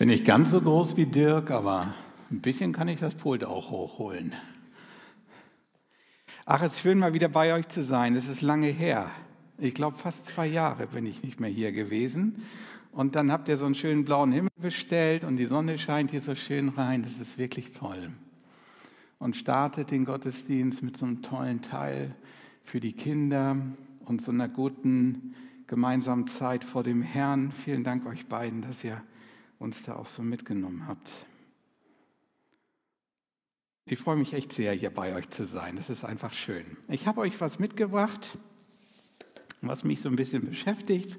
Bin nicht ganz so groß wie Dirk, aber ein bisschen kann ich das Pult auch hochholen. Ach, es ist schön, mal wieder bei euch zu sein. Es ist lange her. Ich glaube, fast zwei Jahre bin ich nicht mehr hier gewesen. Und dann habt ihr so einen schönen blauen Himmel bestellt und die Sonne scheint hier so schön rein. Das ist wirklich toll. Und startet den Gottesdienst mit so einem tollen Teil für die Kinder und so einer guten gemeinsamen Zeit vor dem Herrn. Vielen Dank euch beiden, dass ihr uns da auch so mitgenommen habt. Ich freue mich echt sehr, hier bei euch zu sein. Das ist einfach schön. Ich habe euch was mitgebracht, was mich so ein bisschen beschäftigt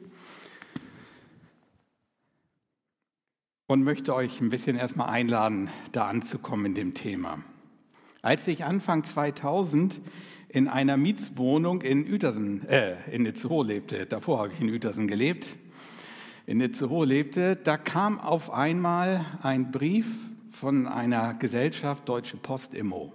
und möchte euch ein bisschen erstmal einladen, da anzukommen in dem Thema. Als ich Anfang 2000 in einer Mietswohnung in Uetersen, äh, in Itzehoe lebte, davor habe ich in Uetersen gelebt, in Itzehoe lebte, da kam auf einmal ein Brief von einer Gesellschaft Deutsche Post Immo.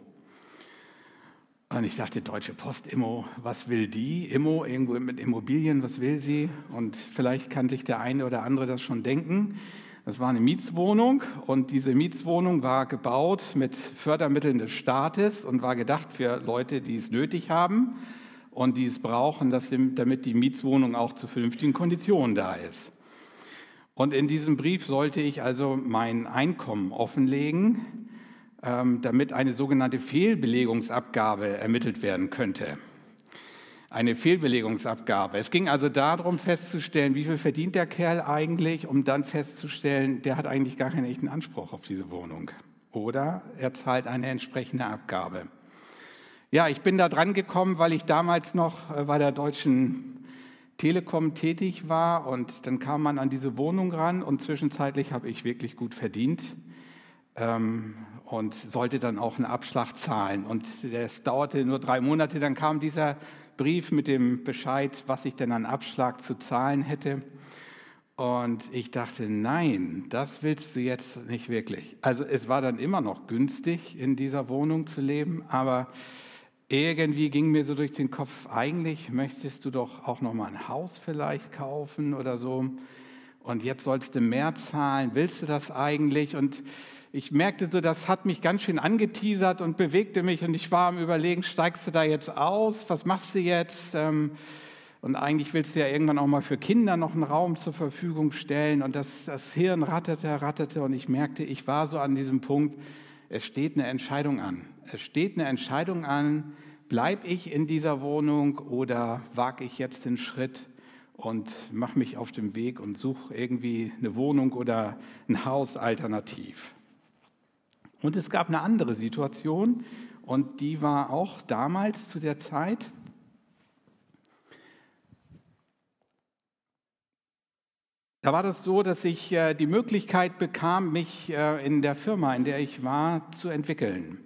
Und ich dachte, Deutsche Post Immo, was will die? Immo, irgendwo mit Immobilien, was will sie? Und vielleicht kann sich der eine oder andere das schon denken. Das war eine Mietswohnung und diese Mietswohnung war gebaut mit Fördermitteln des Staates und war gedacht für Leute, die es nötig haben und die es brauchen, damit die Mietswohnung auch zu vernünftigen Konditionen da ist. Und in diesem Brief sollte ich also mein Einkommen offenlegen, ähm, damit eine sogenannte Fehlbelegungsabgabe ermittelt werden könnte. Eine Fehlbelegungsabgabe. Es ging also darum festzustellen, wie viel verdient der Kerl eigentlich, um dann festzustellen, der hat eigentlich gar keinen echten Anspruch auf diese Wohnung. Oder er zahlt eine entsprechende Abgabe. Ja, ich bin da dran gekommen, weil ich damals noch äh, bei der Deutschen Telekom tätig war und dann kam man an diese Wohnung ran und zwischenzeitlich habe ich wirklich gut verdient ähm, und sollte dann auch einen Abschlag zahlen. Und es dauerte nur drei Monate, dann kam dieser Brief mit dem Bescheid, was ich denn an Abschlag zu zahlen hätte. Und ich dachte, nein, das willst du jetzt nicht wirklich. Also es war dann immer noch günstig, in dieser Wohnung zu leben, aber irgendwie ging mir so durch den Kopf, eigentlich möchtest du doch auch noch mal ein Haus vielleicht kaufen oder so. Und jetzt sollst du mehr zahlen. Willst du das eigentlich? Und ich merkte so, das hat mich ganz schön angeteasert und bewegte mich. Und ich war am Überlegen, steigst du da jetzt aus? Was machst du jetzt? Ähm, und eigentlich willst du ja irgendwann auch mal für Kinder noch einen Raum zur Verfügung stellen. Und das, das Hirn ratterte, ratterte. Und ich merkte, ich war so an diesem Punkt, es steht eine Entscheidung an. Es steht eine Entscheidung an, bleibe ich in dieser Wohnung oder wage ich jetzt den Schritt und mache mich auf den Weg und suche irgendwie eine Wohnung oder ein Haus alternativ. Und es gab eine andere Situation und die war auch damals zu der Zeit. Da war das so, dass ich äh, die Möglichkeit bekam, mich äh, in der Firma, in der ich war, zu entwickeln.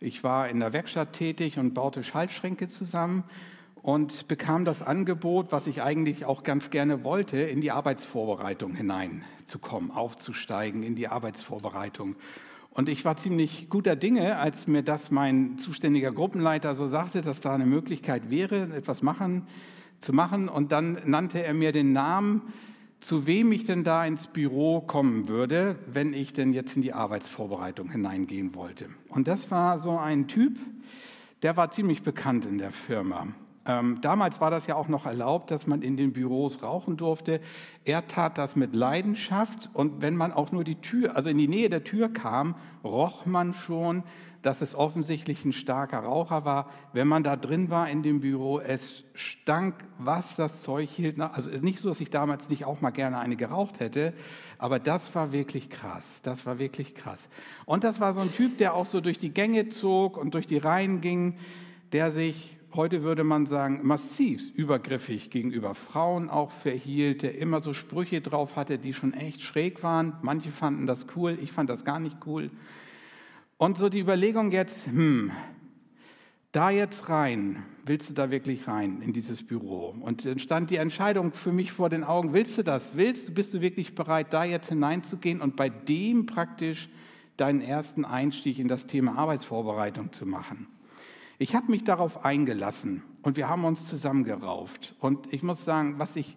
Ich war in der Werkstatt tätig und baute Schaltschränke zusammen und bekam das Angebot, was ich eigentlich auch ganz gerne wollte, in die Arbeitsvorbereitung hineinzukommen, aufzusteigen in die Arbeitsvorbereitung. Und ich war ziemlich guter Dinge, als mir das mein zuständiger Gruppenleiter so sagte, dass da eine Möglichkeit wäre, etwas machen, zu machen. Und dann nannte er mir den Namen zu wem ich denn da ins Büro kommen würde, wenn ich denn jetzt in die Arbeitsvorbereitung hineingehen wollte. Und das war so ein Typ, der war ziemlich bekannt in der Firma. Ähm, damals war das ja auch noch erlaubt, dass man in den Büros rauchen durfte. Er tat das mit Leidenschaft und wenn man auch nur die Tür, also in die Nähe der Tür kam, roch man schon, dass es offensichtlich ein starker Raucher war. Wenn man da drin war in dem Büro, es stank, was das Zeug hielt. Also es ist nicht so, dass ich damals nicht auch mal gerne eine geraucht hätte, aber das war wirklich krass. Das war wirklich krass. Und das war so ein Typ, der auch so durch die Gänge zog und durch die Reihen ging, der sich heute würde man sagen, massiv übergriffig gegenüber Frauen auch verhielt, der immer so Sprüche drauf hatte, die schon echt schräg waren. Manche fanden das cool, ich fand das gar nicht cool. Und so die Überlegung jetzt, hm, da jetzt rein, willst du da wirklich rein in dieses Büro? Und dann stand die Entscheidung für mich vor den Augen, willst du das? Willst du, bist du wirklich bereit, da jetzt hineinzugehen und bei dem praktisch deinen ersten Einstieg in das Thema Arbeitsvorbereitung zu machen? Ich habe mich darauf eingelassen und wir haben uns zusammengerauft. Und ich muss sagen, was ich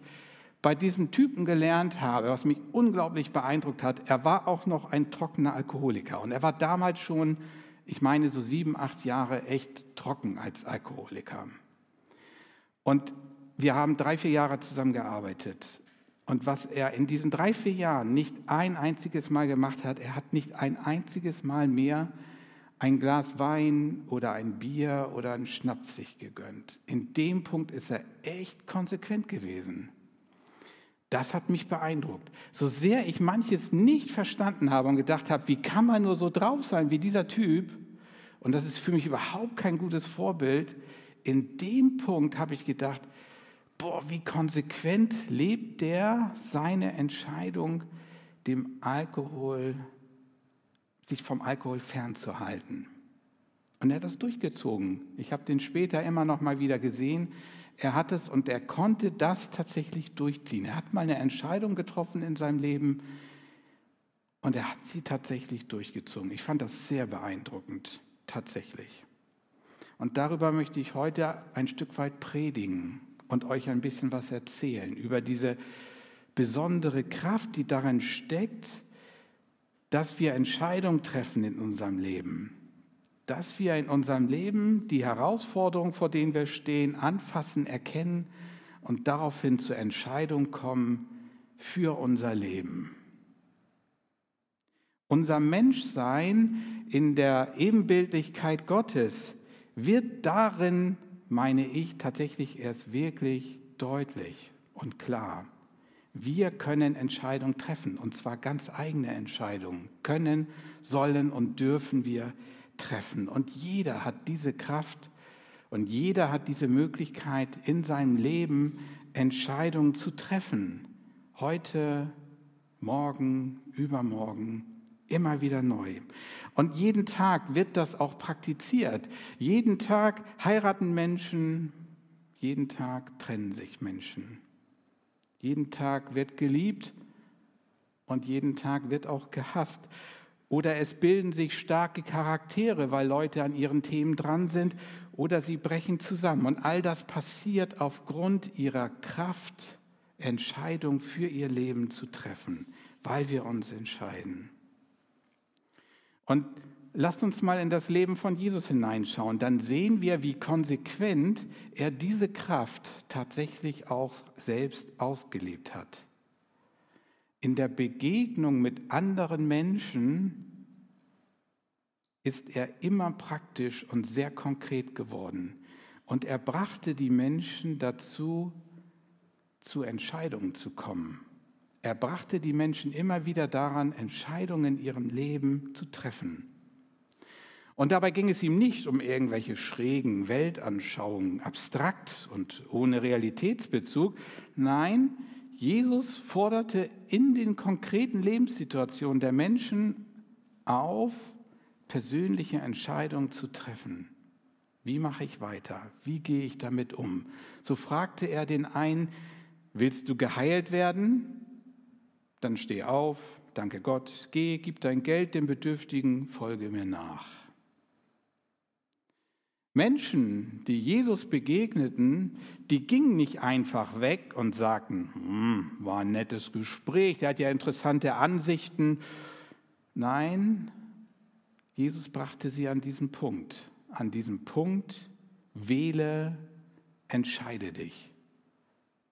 bei diesem Typen gelernt habe, was mich unglaublich beeindruckt hat, er war auch noch ein trockener Alkoholiker. Und er war damals schon, ich meine, so sieben, acht Jahre echt trocken als Alkoholiker. Und wir haben drei, vier Jahre zusammen gearbeitet. Und was er in diesen drei, vier Jahren nicht ein einziges Mal gemacht hat, er hat nicht ein einziges Mal mehr ein Glas Wein oder ein Bier oder ein Schnaps sich gegönnt. In dem Punkt ist er echt konsequent gewesen. Das hat mich beeindruckt. So sehr ich manches nicht verstanden habe und gedacht habe, wie kann man nur so drauf sein wie dieser Typ, und das ist für mich überhaupt kein gutes Vorbild, in dem Punkt habe ich gedacht, boah, wie konsequent lebt der seine Entscheidung, dem Alkohol, sich vom Alkohol fernzuhalten. Und er hat das durchgezogen. Ich habe den später immer noch mal wieder gesehen. Er hat es und er konnte das tatsächlich durchziehen. Er hat mal eine Entscheidung getroffen in seinem Leben und er hat sie tatsächlich durchgezogen. Ich fand das sehr beeindruckend, tatsächlich. Und darüber möchte ich heute ein Stück weit predigen und euch ein bisschen was erzählen über diese besondere Kraft, die darin steckt, dass wir Entscheidungen treffen in unserem Leben. Dass wir in unserem Leben die Herausforderungen, vor denen wir stehen, anfassen, erkennen und daraufhin zur Entscheidung kommen für unser Leben. Unser Menschsein in der Ebenbildlichkeit Gottes wird darin meine ich tatsächlich erst wirklich deutlich und klar. Wir können Entscheidungen treffen, und zwar ganz eigene Entscheidungen. Können, sollen und dürfen wir treffen. Und jeder hat diese Kraft und jeder hat diese Möglichkeit in seinem Leben Entscheidungen zu treffen. Heute, morgen, übermorgen, immer wieder neu. Und jeden Tag wird das auch praktiziert. Jeden Tag heiraten Menschen, jeden Tag trennen sich Menschen. Jeden Tag wird geliebt und jeden Tag wird auch gehasst. Oder es bilden sich starke Charaktere, weil Leute an ihren Themen dran sind, oder sie brechen zusammen. Und all das passiert aufgrund ihrer Kraft, Entscheidung für ihr Leben zu treffen, weil wir uns entscheiden. Und lasst uns mal in das Leben von Jesus hineinschauen. Dann sehen wir, wie konsequent er diese Kraft tatsächlich auch selbst ausgelebt hat. In der Begegnung mit anderen Menschen ist er immer praktisch und sehr konkret geworden. Und er brachte die Menschen dazu, zu Entscheidungen zu kommen. Er brachte die Menschen immer wieder daran, Entscheidungen in ihrem Leben zu treffen. Und dabei ging es ihm nicht um irgendwelche schrägen Weltanschauungen, abstrakt und ohne Realitätsbezug. Nein, Jesus forderte in den konkreten Lebenssituationen der Menschen auf, persönliche Entscheidungen zu treffen. Wie mache ich weiter? Wie gehe ich damit um? So fragte er den einen, willst du geheilt werden? Dann steh auf, danke Gott, geh, gib dein Geld dem Bedürftigen, folge mir nach. Menschen, die Jesus begegneten, die gingen nicht einfach weg und sagten, hm, war ein nettes Gespräch, der hat ja interessante Ansichten. Nein, Jesus brachte sie an diesen Punkt. An diesem Punkt, wähle, entscheide dich.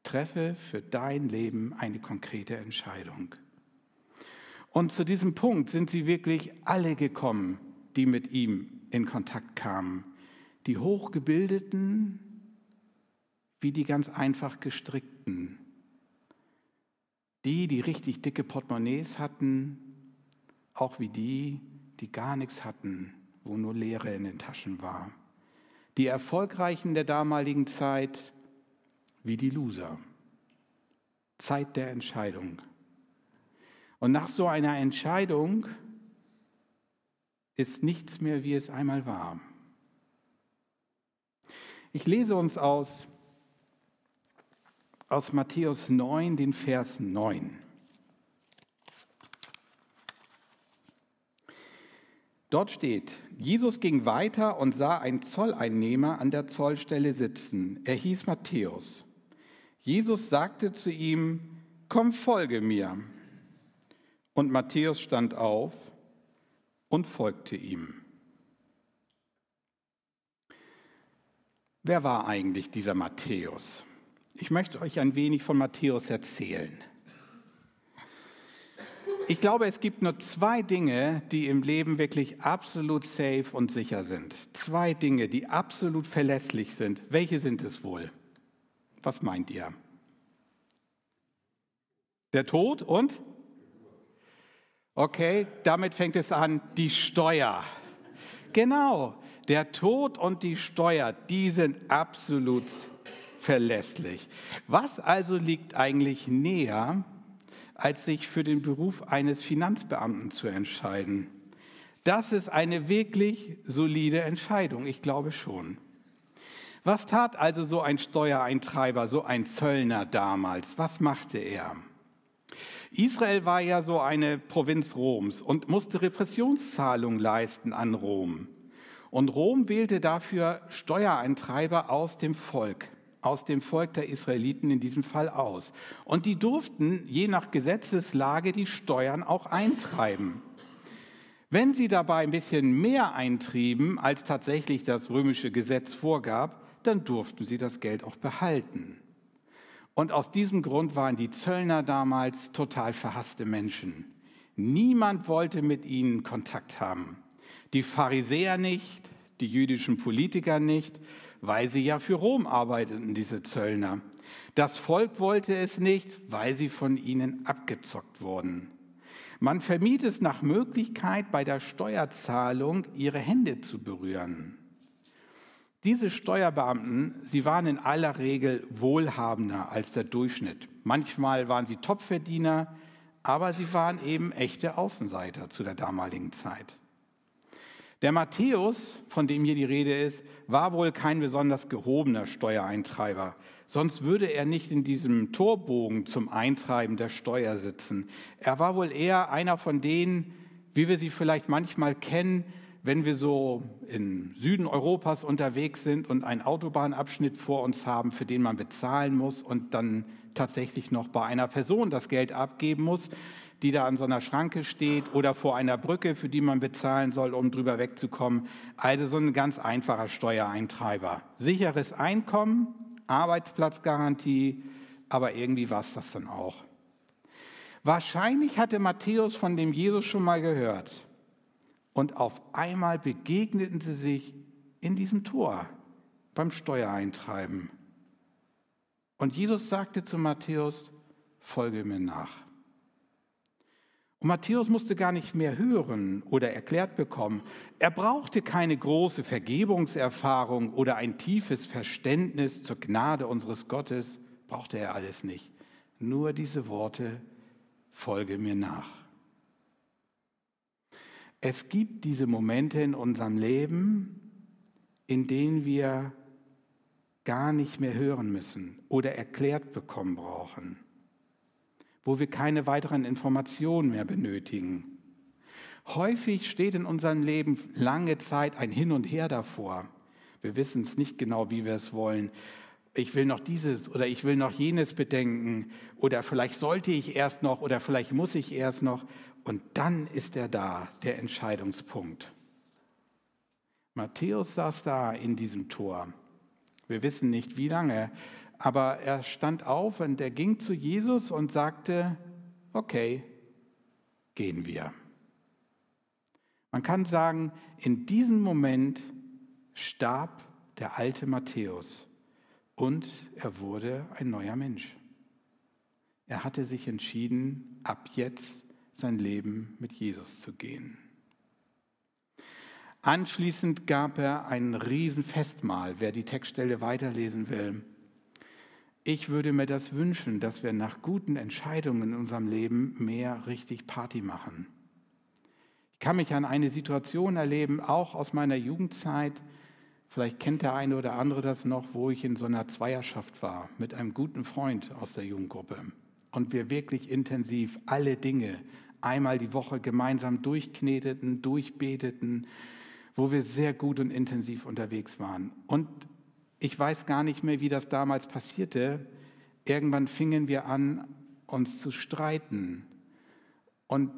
Treffe für dein Leben eine konkrete Entscheidung. Und zu diesem Punkt sind sie wirklich alle gekommen, die mit ihm in Kontakt kamen. Die Hochgebildeten wie die ganz einfach gestrickten. Die, die richtig dicke Portemonnaies hatten, auch wie die, die gar nichts hatten, wo nur Leere in den Taschen war. Die Erfolgreichen der damaligen Zeit wie die Loser. Zeit der Entscheidung. Und nach so einer Entscheidung ist nichts mehr, wie es einmal war. Ich lese uns aus, aus Matthäus 9, den Vers 9. Dort steht, Jesus ging weiter und sah einen Zolleinnehmer an der Zollstelle sitzen. Er hieß Matthäus. Jesus sagte zu ihm, komm, folge mir. Und Matthäus stand auf und folgte ihm. Wer war eigentlich dieser Matthäus? Ich möchte euch ein wenig von Matthäus erzählen. Ich glaube, es gibt nur zwei Dinge, die im Leben wirklich absolut safe und sicher sind. Zwei Dinge, die absolut verlässlich sind. Welche sind es wohl? Was meint ihr? Der Tod und? Okay, damit fängt es an, die Steuer. Genau, der Tod und die Steuer, die sind absolut verlässlich. Was also liegt eigentlich näher, als sich für den Beruf eines Finanzbeamten zu entscheiden? Das ist eine wirklich solide Entscheidung, ich glaube schon. Was tat also so ein Steuereintreiber, so ein Zöllner damals? Was machte er? Israel war ja so eine Provinz Roms und musste Repressionszahlungen leisten an Rom. Und Rom wählte dafür Steuereintreiber aus dem Volk, aus dem Volk der Israeliten in diesem Fall aus. Und die durften je nach Gesetzeslage die Steuern auch eintreiben. Wenn sie dabei ein bisschen mehr eintrieben, als tatsächlich das römische Gesetz vorgab, dann durften sie das Geld auch behalten. Und aus diesem Grund waren die Zöllner damals total verhasste Menschen. Niemand wollte mit ihnen Kontakt haben. Die Pharisäer nicht, die jüdischen Politiker nicht, weil sie ja für Rom arbeiteten, diese Zöllner. Das Volk wollte es nicht, weil sie von ihnen abgezockt wurden. Man vermied es nach Möglichkeit, bei der Steuerzahlung ihre Hände zu berühren. Diese Steuerbeamten, sie waren in aller Regel wohlhabender als der Durchschnitt. Manchmal waren sie Topverdiener, aber sie waren eben echte Außenseiter zu der damaligen Zeit. Der Matthäus, von dem hier die Rede ist, war wohl kein besonders gehobener Steuereintreiber. Sonst würde er nicht in diesem Torbogen zum Eintreiben der Steuer sitzen. Er war wohl eher einer von denen, wie wir sie vielleicht manchmal kennen, wenn wir so im Süden Europas unterwegs sind und einen Autobahnabschnitt vor uns haben, für den man bezahlen muss und dann tatsächlich noch bei einer Person das Geld abgeben muss, die da an so einer Schranke steht oder vor einer Brücke, für die man bezahlen soll, um drüber wegzukommen. Also so ein ganz einfacher Steuereintreiber. Sicheres Einkommen, Arbeitsplatzgarantie, aber irgendwie war es das dann auch. Wahrscheinlich hatte Matthäus von dem Jesus schon mal gehört. Und auf einmal begegneten sie sich in diesem Tor beim Steuereintreiben. Und Jesus sagte zu Matthäus, folge mir nach. Und Matthäus musste gar nicht mehr hören oder erklärt bekommen. Er brauchte keine große Vergebungserfahrung oder ein tiefes Verständnis zur Gnade unseres Gottes, brauchte er alles nicht. Nur diese Worte, folge mir nach. Es gibt diese Momente in unserem Leben, in denen wir gar nicht mehr hören müssen oder erklärt bekommen brauchen, wo wir keine weiteren Informationen mehr benötigen. Häufig steht in unserem Leben lange Zeit ein Hin und Her davor. Wir wissen es nicht genau, wie wir es wollen. Ich will noch dieses oder ich will noch jenes bedenken oder vielleicht sollte ich erst noch oder vielleicht muss ich erst noch. Und dann ist er da, der Entscheidungspunkt. Matthäus saß da in diesem Tor. Wir wissen nicht wie lange, aber er stand auf und er ging zu Jesus und sagte, okay, gehen wir. Man kann sagen, in diesem Moment starb der alte Matthäus und er wurde ein neuer Mensch. Er hatte sich entschieden, ab jetzt sein Leben mit Jesus zu gehen. Anschließend gab er ein Riesenfestmahl, wer die Textstelle weiterlesen will. Ich würde mir das wünschen, dass wir nach guten Entscheidungen in unserem Leben mehr richtig Party machen. Ich kann mich an eine Situation erleben, auch aus meiner Jugendzeit, vielleicht kennt der eine oder andere das noch, wo ich in so einer Zweierschaft war mit einem guten Freund aus der Jugendgruppe und wir wirklich intensiv alle Dinge einmal die Woche gemeinsam durchkneteten, durchbeteten, wo wir sehr gut und intensiv unterwegs waren. Und ich weiß gar nicht mehr, wie das damals passierte. irgendwann fingen wir an, uns zu streiten und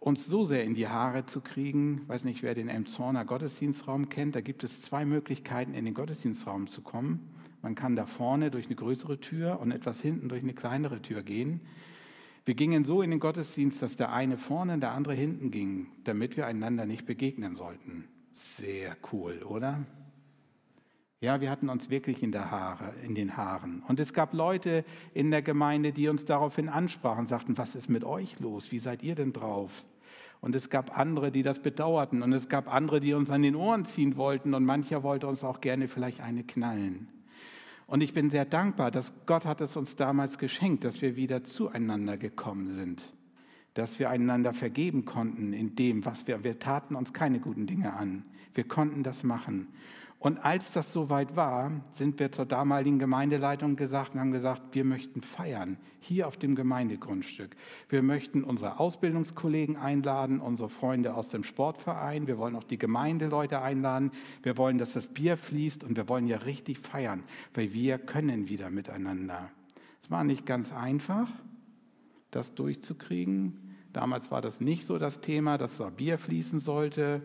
uns so sehr in die Haare zu kriegen. Ich weiß nicht, wer den Elmzorner Gottesdienstraum kennt. Da gibt es zwei Möglichkeiten, in den Gottesdienstraum zu kommen. Man kann da vorne durch eine größere Tür und etwas hinten durch eine kleinere Tür gehen. Wir gingen so in den Gottesdienst, dass der eine vorne und der andere hinten ging, damit wir einander nicht begegnen sollten. Sehr cool, oder? Ja, wir hatten uns wirklich in, Haare, in den Haaren. Und es gab Leute in der Gemeinde, die uns daraufhin ansprachen, sagten, was ist mit euch los? Wie seid ihr denn drauf? Und es gab andere, die das bedauerten. Und es gab andere, die uns an den Ohren ziehen wollten. Und mancher wollte uns auch gerne vielleicht eine knallen. Und ich bin sehr dankbar, dass Gott hat es uns damals geschenkt, dass wir wieder zueinander gekommen sind, dass wir einander vergeben konnten in dem, was wir, wir taten uns keine guten Dinge an. Wir konnten das machen. Und als das soweit war, sind wir zur damaligen Gemeindeleitung gesagt und haben gesagt, wir möchten feiern hier auf dem Gemeindegrundstück. Wir möchten unsere Ausbildungskollegen einladen, unsere Freunde aus dem Sportverein. Wir wollen auch die Gemeindeleute einladen. Wir wollen, dass das Bier fließt und wir wollen ja richtig feiern, weil wir können wieder miteinander. Es war nicht ganz einfach, das durchzukriegen. Damals war das nicht so das Thema, dass da Bier fließen sollte.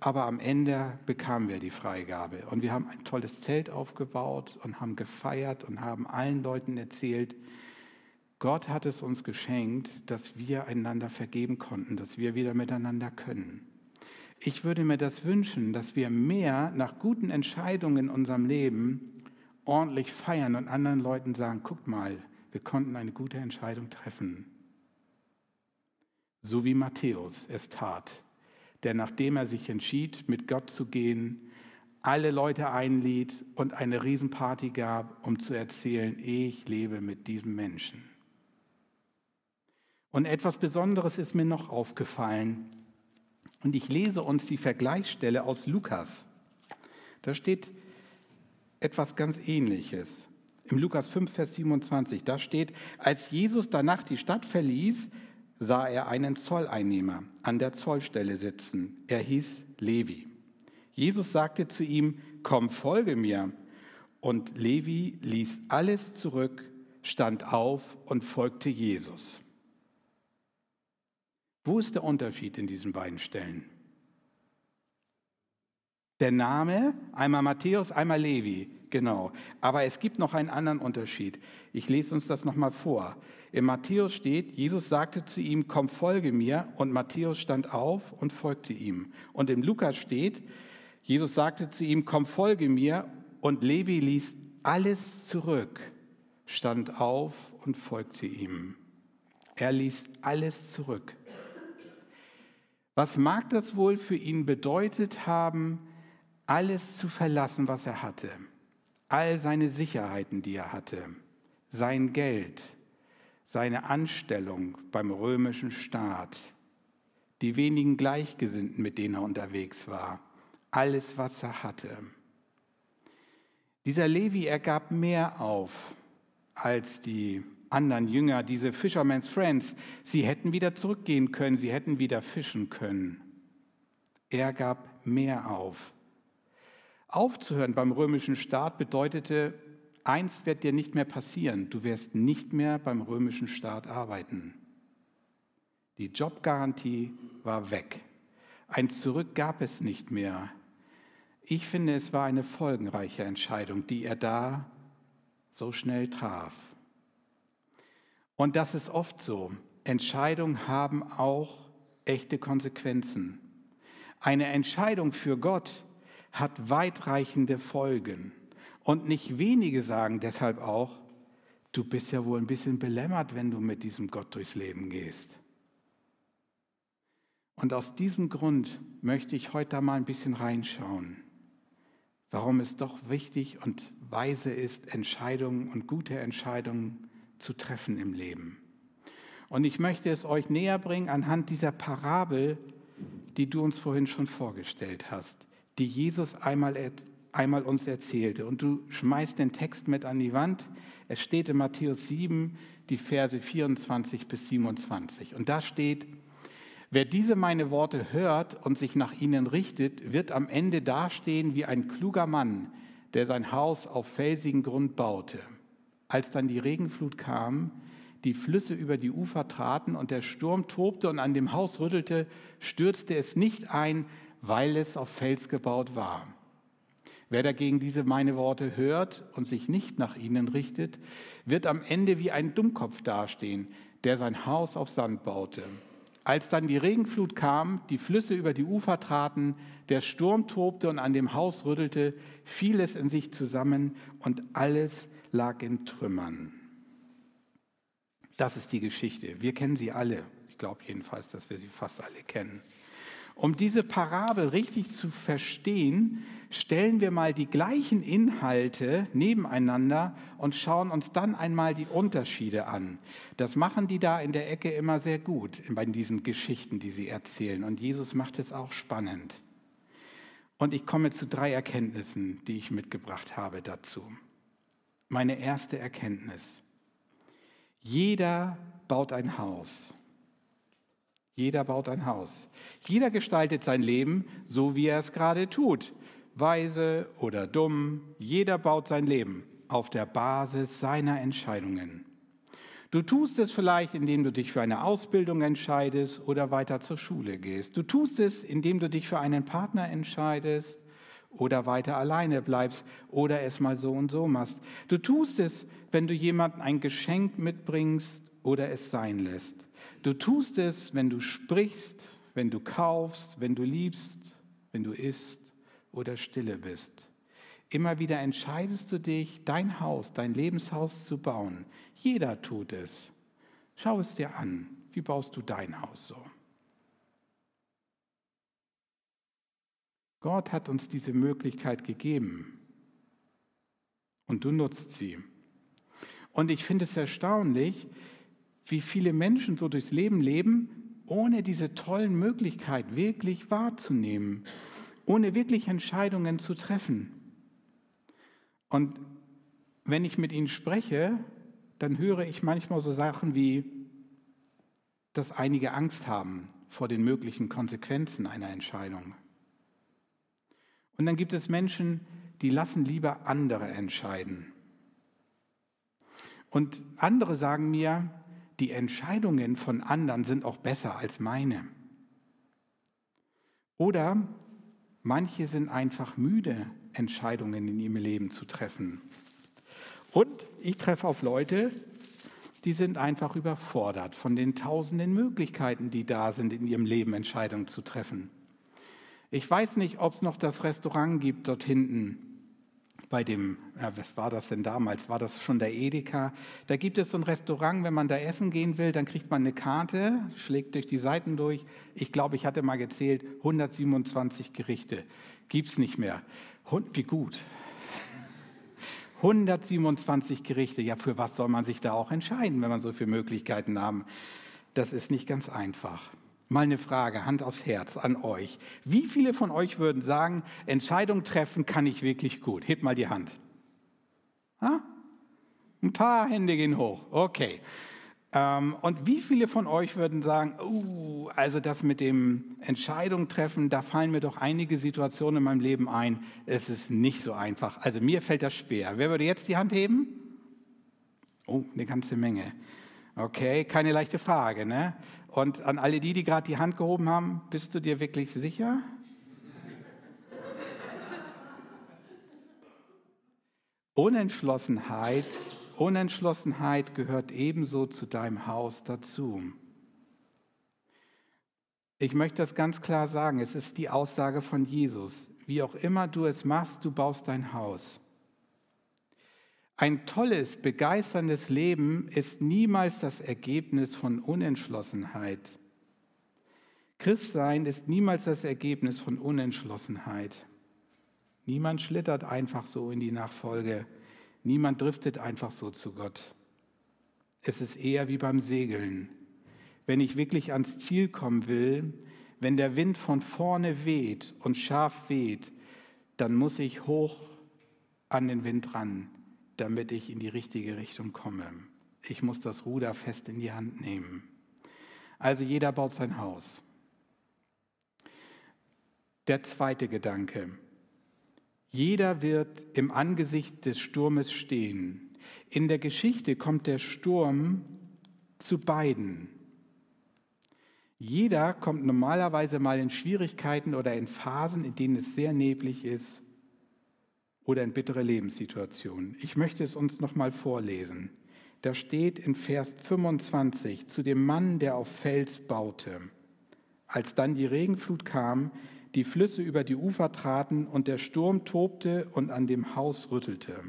Aber am Ende bekamen wir die Freigabe und wir haben ein tolles Zelt aufgebaut und haben gefeiert und haben allen Leuten erzählt, Gott hat es uns geschenkt, dass wir einander vergeben konnten, dass wir wieder miteinander können. Ich würde mir das wünschen, dass wir mehr nach guten Entscheidungen in unserem Leben ordentlich feiern und anderen Leuten sagen, guckt mal, wir konnten eine gute Entscheidung treffen. So wie Matthäus es tat der nachdem er sich entschied, mit Gott zu gehen, alle Leute einlied und eine Riesenparty gab, um zu erzählen, ich lebe mit diesem Menschen. Und etwas Besonderes ist mir noch aufgefallen. Und ich lese uns die Vergleichsstelle aus Lukas. Da steht etwas ganz Ähnliches. Im Lukas 5, Vers 27, da steht, als Jesus danach die Stadt verließ, sah er einen Zolleinnehmer an der Zollstelle sitzen. Er hieß Levi. Jesus sagte zu ihm, komm, folge mir. Und Levi ließ alles zurück, stand auf und folgte Jesus. Wo ist der Unterschied in diesen beiden Stellen? Der Name, einmal Matthäus, einmal Levi, genau. Aber es gibt noch einen anderen Unterschied. Ich lese uns das nochmal vor. In Matthäus steht, Jesus sagte zu ihm, komm, folge mir. Und Matthäus stand auf und folgte ihm. Und im Lukas steht, Jesus sagte zu ihm, komm, folge mir. Und Levi ließ alles zurück, stand auf und folgte ihm. Er ließ alles zurück. Was mag das wohl für ihn bedeutet haben, alles zu verlassen, was er hatte? All seine Sicherheiten, die er hatte, sein Geld, seine Anstellung beim römischen Staat, die wenigen Gleichgesinnten, mit denen er unterwegs war, alles, was er hatte. Dieser Levi, er gab mehr auf als die anderen Jünger, diese Fisherman's Friends. Sie hätten wieder zurückgehen können, sie hätten wieder fischen können. Er gab mehr auf. Aufzuhören beim römischen Staat bedeutete, eins wird dir nicht mehr passieren, du wirst nicht mehr beim römischen Staat arbeiten. Die Jobgarantie war weg. Ein Zurück gab es nicht mehr. Ich finde, es war eine folgenreiche Entscheidung, die er da so schnell traf. Und das ist oft so. Entscheidungen haben auch echte Konsequenzen. Eine Entscheidung für Gott hat weitreichende Folgen. Und nicht wenige sagen deshalb auch, du bist ja wohl ein bisschen belämmert, wenn du mit diesem Gott durchs Leben gehst. Und aus diesem Grund möchte ich heute mal ein bisschen reinschauen, warum es doch wichtig und weise ist, Entscheidungen und gute Entscheidungen zu treffen im Leben. Und ich möchte es euch näher bringen anhand dieser Parabel, die du uns vorhin schon vorgestellt hast, die Jesus einmal einmal uns erzählte. Und du schmeißt den Text mit an die Wand. Es steht in Matthäus 7, die Verse 24 bis 27. Und da steht, wer diese meine Worte hört und sich nach ihnen richtet, wird am Ende dastehen wie ein kluger Mann, der sein Haus auf felsigen Grund baute. als dann die Regenflut kam, die Flüsse über die Ufer traten und der Sturm tobte und an dem Haus rüttelte, stürzte es nicht ein, weil es auf Fels gebaut war. Wer dagegen diese meine Worte hört und sich nicht nach ihnen richtet, wird am Ende wie ein Dummkopf dastehen, der sein Haus auf Sand baute. Als dann die Regenflut kam, die Flüsse über die Ufer traten, der Sturm tobte und an dem Haus rüttelte, fiel es in sich zusammen und alles lag in Trümmern. Das ist die Geschichte. Wir kennen sie alle. Ich glaube jedenfalls, dass wir sie fast alle kennen. Um diese Parabel richtig zu verstehen, stellen wir mal die gleichen Inhalte nebeneinander und schauen uns dann einmal die Unterschiede an. Das machen die da in der Ecke immer sehr gut bei diesen Geschichten, die sie erzählen. Und Jesus macht es auch spannend. Und ich komme zu drei Erkenntnissen, die ich mitgebracht habe dazu. Meine erste Erkenntnis. Jeder baut ein Haus. Jeder baut ein Haus. Jeder gestaltet sein Leben so, wie er es gerade tut. Weise oder dumm, jeder baut sein Leben auf der Basis seiner Entscheidungen. Du tust es vielleicht, indem du dich für eine Ausbildung entscheidest oder weiter zur Schule gehst. Du tust es, indem du dich für einen Partner entscheidest oder weiter alleine bleibst oder es mal so und so machst. Du tust es, wenn du jemandem ein Geschenk mitbringst oder es sein lässt. Du tust es, wenn du sprichst, wenn du kaufst, wenn du liebst, wenn du isst oder stille bist. Immer wieder entscheidest du dich, dein Haus, dein Lebenshaus zu bauen. Jeder tut es. Schau es dir an. Wie baust du dein Haus so? Gott hat uns diese Möglichkeit gegeben und du nutzt sie. Und ich finde es erstaunlich, wie viele Menschen so durchs Leben leben, ohne diese tollen Möglichkeiten wirklich wahrzunehmen, ohne wirklich Entscheidungen zu treffen. Und wenn ich mit ihnen spreche, dann höre ich manchmal so Sachen wie, dass einige Angst haben vor den möglichen Konsequenzen einer Entscheidung. Und dann gibt es Menschen, die lassen lieber andere entscheiden. Und andere sagen mir, die Entscheidungen von anderen sind auch besser als meine. Oder manche sind einfach müde, Entscheidungen in ihrem Leben zu treffen. Und ich treffe auf Leute, die sind einfach überfordert von den tausenden Möglichkeiten, die da sind, in ihrem Leben Entscheidungen zu treffen. Ich weiß nicht, ob es noch das Restaurant gibt dort hinten bei dem, ja, was war das denn damals? War das schon der Edeka? Da gibt es so ein Restaurant, wenn man da essen gehen will, dann kriegt man eine Karte, schlägt durch die Seiten durch. Ich glaube, ich hatte mal gezählt, 127 Gerichte. Gibt es nicht mehr. Wie gut. 127 Gerichte. Ja, für was soll man sich da auch entscheiden, wenn man so viele Möglichkeiten haben? Das ist nicht ganz einfach. Mal eine Frage, Hand aufs Herz an euch. Wie viele von euch würden sagen, Entscheidung treffen kann ich wirklich gut? Hebt mal die Hand. Ha? Ein paar Hände gehen hoch. Okay. Ähm, und wie viele von euch würden sagen, uh, also das mit dem Entscheidung treffen, da fallen mir doch einige Situationen in meinem Leben ein. Es ist nicht so einfach. Also mir fällt das schwer. Wer würde jetzt die Hand heben? Oh, eine ganze Menge. Okay, keine leichte Frage, ne? Und an alle die, die gerade die Hand gehoben haben, bist du dir wirklich sicher? Unentschlossenheit, Unentschlossenheit gehört ebenso zu deinem Haus dazu. Ich möchte das ganz klar sagen, es ist die Aussage von Jesus. Wie auch immer du es machst, du baust dein Haus. Ein tolles, begeisterndes Leben ist niemals das Ergebnis von Unentschlossenheit. Christsein ist niemals das Ergebnis von Unentschlossenheit. Niemand schlittert einfach so in die Nachfolge. Niemand driftet einfach so zu Gott. Es ist eher wie beim Segeln. Wenn ich wirklich ans Ziel kommen will, wenn der Wind von vorne weht und scharf weht, dann muss ich hoch an den Wind ran damit ich in die richtige Richtung komme. Ich muss das Ruder fest in die Hand nehmen. Also jeder baut sein Haus. Der zweite Gedanke. Jeder wird im Angesicht des Sturmes stehen. In der Geschichte kommt der Sturm zu beiden. Jeder kommt normalerweise mal in Schwierigkeiten oder in Phasen, in denen es sehr neblig ist oder in bittere Lebenssituationen. Ich möchte es uns noch mal vorlesen. Da steht in Vers 25 zu dem Mann, der auf Fels baute. Als dann die Regenflut kam, die Flüsse über die Ufer traten und der Sturm tobte und an dem Haus rüttelte.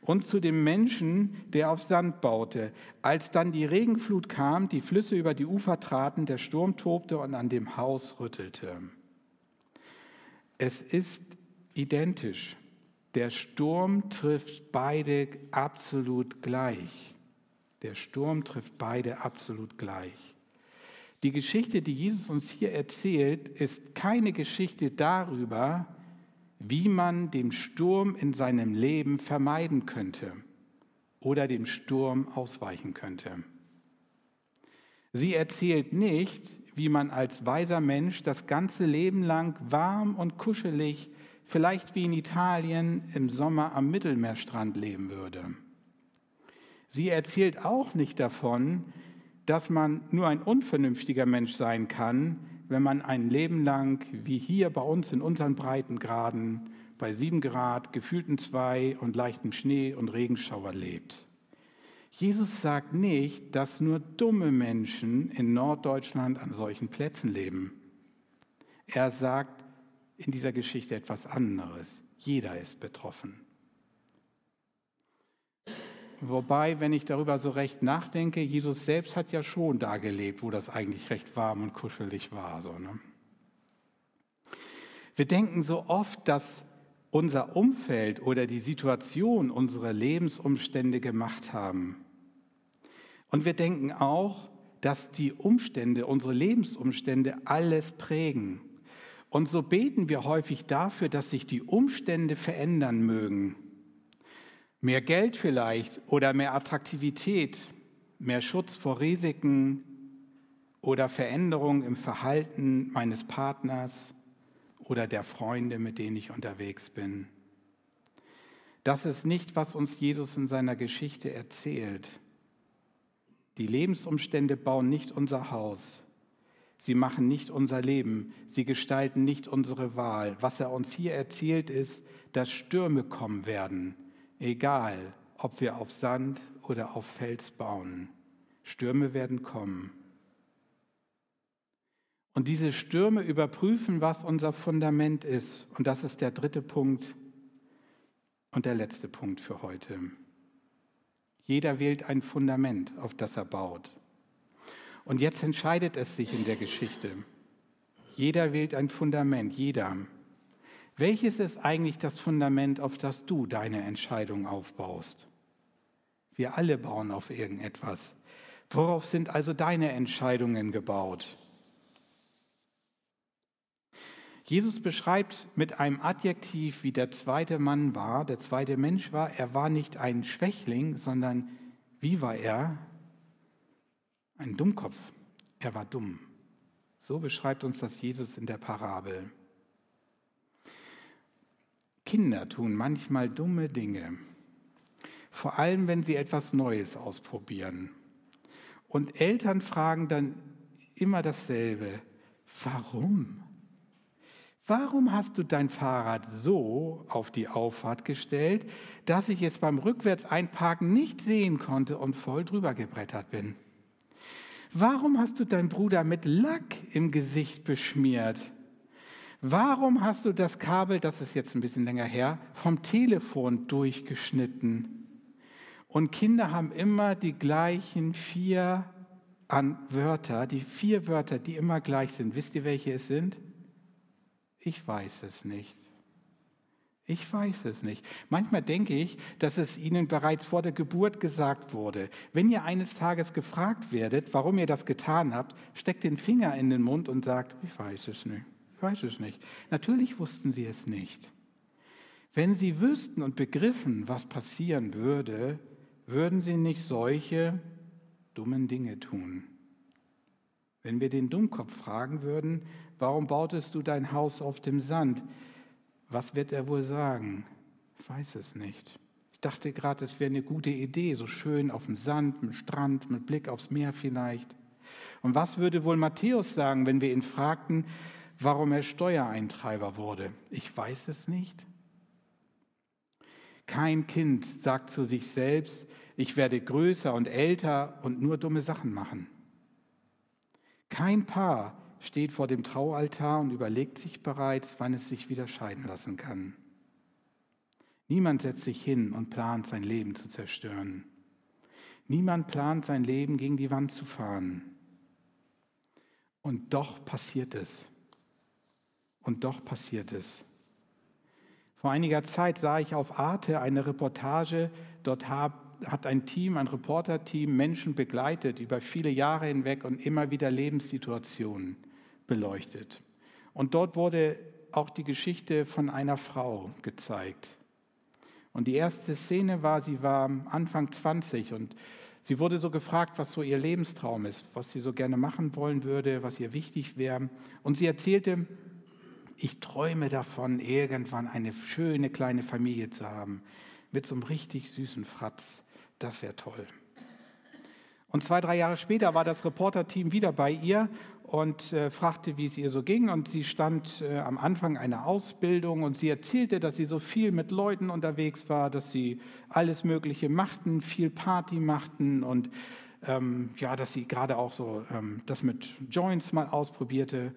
Und zu dem Menschen, der auf Sand baute. Als dann die Regenflut kam, die Flüsse über die Ufer traten, der Sturm tobte und an dem Haus rüttelte. Es ist identisch. Der Sturm trifft beide absolut gleich. Der Sturm trifft beide absolut gleich. Die Geschichte, die Jesus uns hier erzählt, ist keine Geschichte darüber, wie man dem Sturm in seinem Leben vermeiden könnte oder dem Sturm ausweichen könnte. Sie erzählt nicht, wie man als weiser Mensch das ganze Leben lang warm und kuschelig vielleicht wie in Italien im Sommer am Mittelmeerstrand leben würde. Sie erzählt auch nicht davon, dass man nur ein unvernünftiger Mensch sein kann, wenn man ein Leben lang, wie hier bei uns in unseren Breitengraden, bei sieben Grad, gefühlten zwei und leichtem Schnee und Regenschauer lebt. Jesus sagt nicht, dass nur dumme Menschen in Norddeutschland an solchen Plätzen leben. Er sagt, in dieser Geschichte etwas anderes. Jeder ist betroffen. Wobei, wenn ich darüber so recht nachdenke, Jesus selbst hat ja schon da gelebt, wo das eigentlich recht warm und kuschelig war. So, ne? Wir denken so oft, dass unser Umfeld oder die Situation unsere Lebensumstände gemacht haben. Und wir denken auch, dass die Umstände, unsere Lebensumstände alles prägen. Und so beten wir häufig dafür, dass sich die Umstände verändern mögen. Mehr Geld vielleicht oder mehr Attraktivität, mehr Schutz vor Risiken oder Veränderung im Verhalten meines Partners oder der Freunde, mit denen ich unterwegs bin. Das ist nicht, was uns Jesus in seiner Geschichte erzählt. Die Lebensumstände bauen nicht unser Haus. Sie machen nicht unser Leben, sie gestalten nicht unsere Wahl. Was er uns hier erzählt ist, dass Stürme kommen werden, egal ob wir auf Sand oder auf Fels bauen. Stürme werden kommen. Und diese Stürme überprüfen, was unser Fundament ist. Und das ist der dritte Punkt und der letzte Punkt für heute. Jeder wählt ein Fundament, auf das er baut. Und jetzt entscheidet es sich in der Geschichte. Jeder wählt ein Fundament, jeder. Welches ist eigentlich das Fundament, auf das du deine Entscheidung aufbaust? Wir alle bauen auf irgendetwas. Worauf sind also deine Entscheidungen gebaut? Jesus beschreibt mit einem Adjektiv, wie der zweite Mann war, der zweite Mensch war. Er war nicht ein Schwächling, sondern wie war er? Ein Dummkopf. Er war dumm. So beschreibt uns das Jesus in der Parabel. Kinder tun manchmal dumme Dinge, vor allem wenn sie etwas Neues ausprobieren. Und Eltern fragen dann immer dasselbe. Warum? Warum hast du dein Fahrrad so auf die Auffahrt gestellt, dass ich es beim Rückwärtseinparken nicht sehen konnte und voll drüber gebrettert bin? Warum hast du deinen Bruder mit Lack im Gesicht beschmiert? Warum hast du das Kabel, das ist jetzt ein bisschen länger her, vom Telefon durchgeschnitten? Und Kinder haben immer die gleichen vier Wörter, die vier Wörter, die immer gleich sind. Wisst ihr, welche es sind? Ich weiß es nicht. Ich weiß es nicht. Manchmal denke ich, dass es Ihnen bereits vor der Geburt gesagt wurde. Wenn ihr eines Tages gefragt werdet, warum ihr das getan habt, steckt den Finger in den Mund und sagt, ich weiß es nicht. Ich weiß es nicht. Natürlich wussten Sie es nicht. Wenn Sie wüssten und begriffen, was passieren würde, würden Sie nicht solche dummen Dinge tun. Wenn wir den Dummkopf fragen würden, warum bautest du dein Haus auf dem Sand? Was wird er wohl sagen? Ich weiß es nicht. Ich dachte gerade, es wäre eine gute Idee, so schön auf dem Sand, am Strand, mit Blick aufs Meer vielleicht. Und was würde wohl Matthäus sagen, wenn wir ihn fragten, warum er Steuereintreiber wurde? Ich weiß es nicht. Kein Kind sagt zu sich selbst, ich werde größer und älter und nur dumme Sachen machen. Kein Paar steht vor dem Traualtar und überlegt sich bereits, wann es sich wieder scheiden lassen kann. Niemand setzt sich hin und plant, sein Leben zu zerstören. Niemand plant, sein Leben gegen die Wand zu fahren. Und doch passiert es. Und doch passiert es. Vor einiger Zeit sah ich auf Arte eine Reportage. Dort hat ein Team, ein Reporterteam Menschen begleitet über viele Jahre hinweg und immer wieder Lebenssituationen beleuchtet. Und dort wurde auch die Geschichte von einer Frau gezeigt. Und die erste Szene war, sie war Anfang 20 und sie wurde so gefragt, was so ihr Lebenstraum ist, was sie so gerne machen wollen würde, was ihr wichtig wäre. Und sie erzählte, ich träume davon, irgendwann eine schöne kleine Familie zu haben, mit so einem richtig süßen Fratz. Das wäre toll. Und zwei, drei Jahre später war das Reporterteam wieder bei ihr und äh, fragte, wie es ihr so ging. Und sie stand äh, am Anfang einer Ausbildung und sie erzählte, dass sie so viel mit Leuten unterwegs war, dass sie alles Mögliche machten, viel Party machten und ähm, ja, dass sie gerade auch so ähm, das mit Joints mal ausprobierte.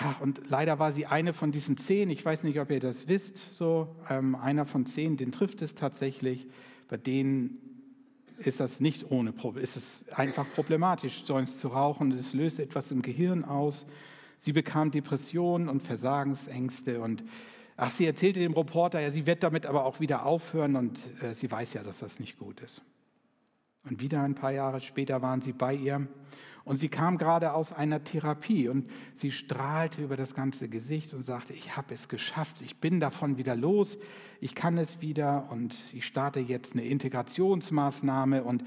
Ja, und leider war sie eine von diesen zehn, ich weiß nicht, ob ihr das wisst, so ähm, einer von zehn, den trifft es tatsächlich, bei denen ist das nicht ohne Problem, ist es einfach problematisch, Joints zu rauchen. Es löst etwas im Gehirn aus. Sie bekam Depressionen und Versagensängste und ach, sie erzählte dem Reporter, ja, sie wird damit aber auch wieder aufhören und äh, sie weiß ja, dass das nicht gut ist. Und wieder ein paar Jahre später waren sie bei ihr und sie kam gerade aus einer Therapie und sie strahlte über das ganze Gesicht und sagte, ich habe es geschafft, ich bin davon wieder los, ich kann es wieder und ich starte jetzt eine Integrationsmaßnahme und,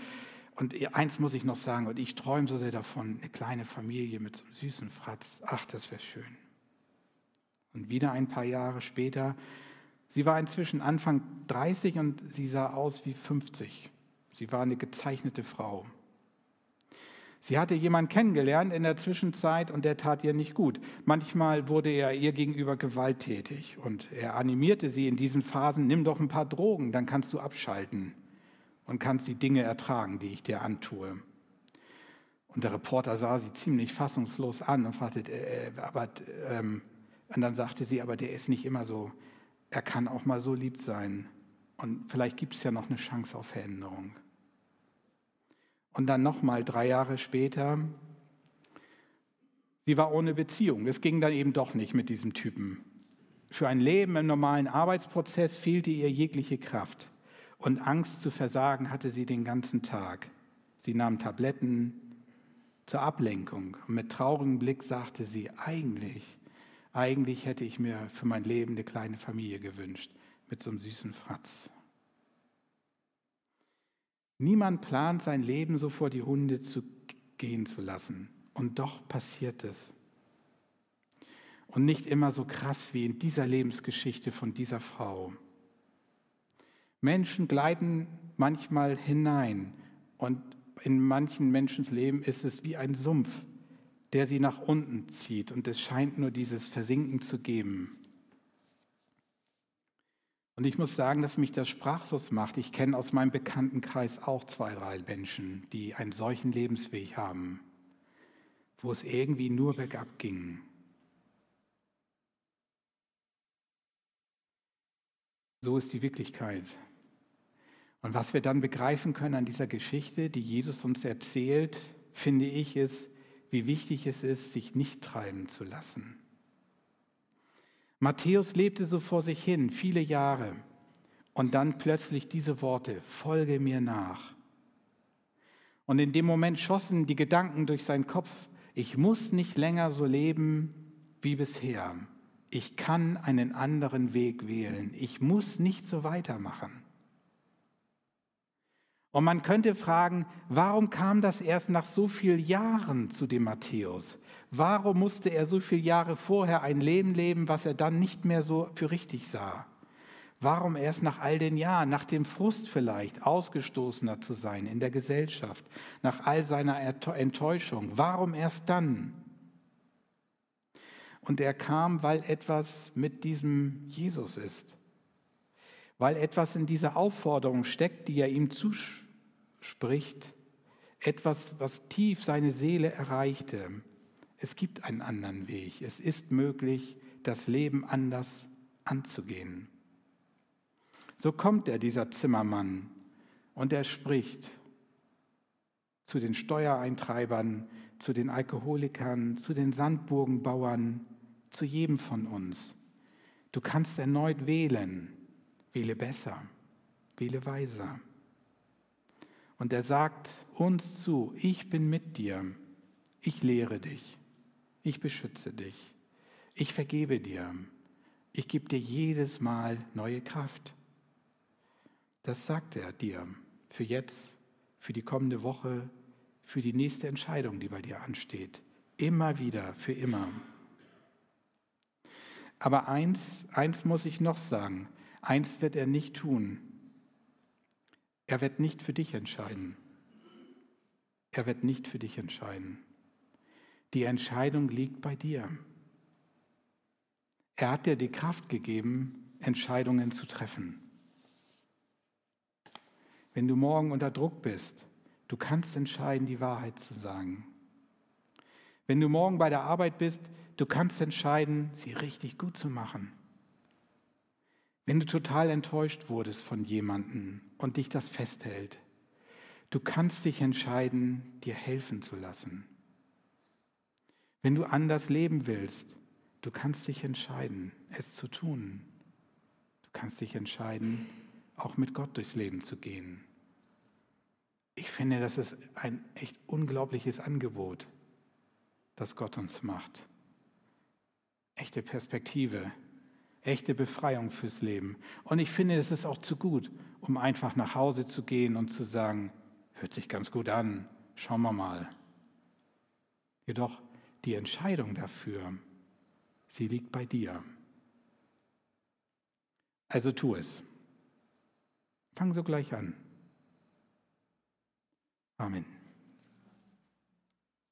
und eins muss ich noch sagen, und ich träume so sehr davon, eine kleine Familie mit so einem süßen Fratz, ach, das wäre schön. Und wieder ein paar Jahre später, sie war inzwischen Anfang 30 und sie sah aus wie 50. Sie war eine gezeichnete Frau. Sie hatte jemanden kennengelernt in der Zwischenzeit und der tat ihr nicht gut. Manchmal wurde er ihr gegenüber gewalttätig und er animierte sie in diesen Phasen, nimm doch ein paar Drogen, dann kannst du abschalten und kannst die Dinge ertragen, die ich dir antue. Und der Reporter sah sie ziemlich fassungslos an und fragte, äh, äh aber, ähm, und dann sagte sie, aber der ist nicht immer so, er kann auch mal so lieb sein und vielleicht gibt es ja noch eine Chance auf Veränderung. Und dann nochmal drei Jahre später, sie war ohne Beziehung. Es ging dann eben doch nicht mit diesem Typen. Für ein Leben im normalen Arbeitsprozess fehlte ihr jegliche Kraft. Und Angst zu versagen hatte sie den ganzen Tag. Sie nahm Tabletten zur Ablenkung. Und mit traurigem Blick sagte sie, eigentlich, eigentlich hätte ich mir für mein Leben eine kleine Familie gewünscht mit so einem süßen Fratz. Niemand plant sein Leben so vor die Hunde zu gehen zu lassen. Und doch passiert es. Und nicht immer so krass wie in dieser Lebensgeschichte von dieser Frau. Menschen gleiten manchmal hinein und in manchen Menschens Leben ist es wie ein Sumpf, der sie nach unten zieht und es scheint nur dieses Versinken zu geben. Und ich muss sagen, dass mich das sprachlos macht. Ich kenne aus meinem Bekanntenkreis auch zwei, drei Menschen, die einen solchen Lebensweg haben, wo es irgendwie nur bergab ging. So ist die Wirklichkeit. Und was wir dann begreifen können an dieser Geschichte, die Jesus uns erzählt, finde ich, ist, wie wichtig es ist, sich nicht treiben zu lassen. Matthäus lebte so vor sich hin, viele Jahre. Und dann plötzlich diese Worte, folge mir nach. Und in dem Moment schossen die Gedanken durch seinen Kopf, ich muss nicht länger so leben wie bisher. Ich kann einen anderen Weg wählen. Ich muss nicht so weitermachen. Und man könnte fragen, warum kam das erst nach so vielen Jahren zu dem Matthäus? Warum musste er so viele Jahre vorher ein Leben leben, was er dann nicht mehr so für richtig sah? Warum erst nach all den Jahren, nach dem Frust vielleicht, ausgestoßener zu sein in der Gesellschaft, nach all seiner Enttäuschung? Warum erst dann? Und er kam, weil etwas mit diesem Jesus ist, weil etwas in dieser Aufforderung steckt, die er ihm zuspricht, etwas, was tief seine Seele erreichte. Es gibt einen anderen Weg. Es ist möglich, das Leben anders anzugehen. So kommt er, dieser Zimmermann, und er spricht zu den Steuereintreibern, zu den Alkoholikern, zu den Sandburgenbauern, zu jedem von uns. Du kannst erneut wählen. Wähle besser, wähle weiser. Und er sagt uns zu, ich bin mit dir, ich lehre dich, ich beschütze dich, ich vergebe dir, ich gebe dir jedes Mal neue Kraft. Das sagt er dir für jetzt, für die kommende Woche, für die nächste Entscheidung, die bei dir ansteht. Immer wieder, für immer. Aber eins, eins muss ich noch sagen. Eins wird er nicht tun. Er wird nicht für dich entscheiden. Er wird nicht für dich entscheiden. Die Entscheidung liegt bei dir. Er hat dir die Kraft gegeben, Entscheidungen zu treffen. Wenn du morgen unter Druck bist, du kannst entscheiden, die Wahrheit zu sagen. Wenn du morgen bei der Arbeit bist, du kannst entscheiden, sie richtig gut zu machen. Wenn du total enttäuscht wurdest von jemandem und dich das festhält, du kannst dich entscheiden, dir helfen zu lassen. Wenn du anders leben willst, du kannst dich entscheiden, es zu tun. Du kannst dich entscheiden, auch mit Gott durchs Leben zu gehen. Ich finde, das ist ein echt unglaubliches Angebot, das Gott uns macht. Echte Perspektive, echte Befreiung fürs Leben. Und ich finde, das ist auch zu gut, um einfach nach Hause zu gehen und zu sagen, hört sich ganz gut an, schauen wir mal. Jedoch die Entscheidung dafür, sie liegt bei dir. Also tu es. Fang so gleich an. Amen.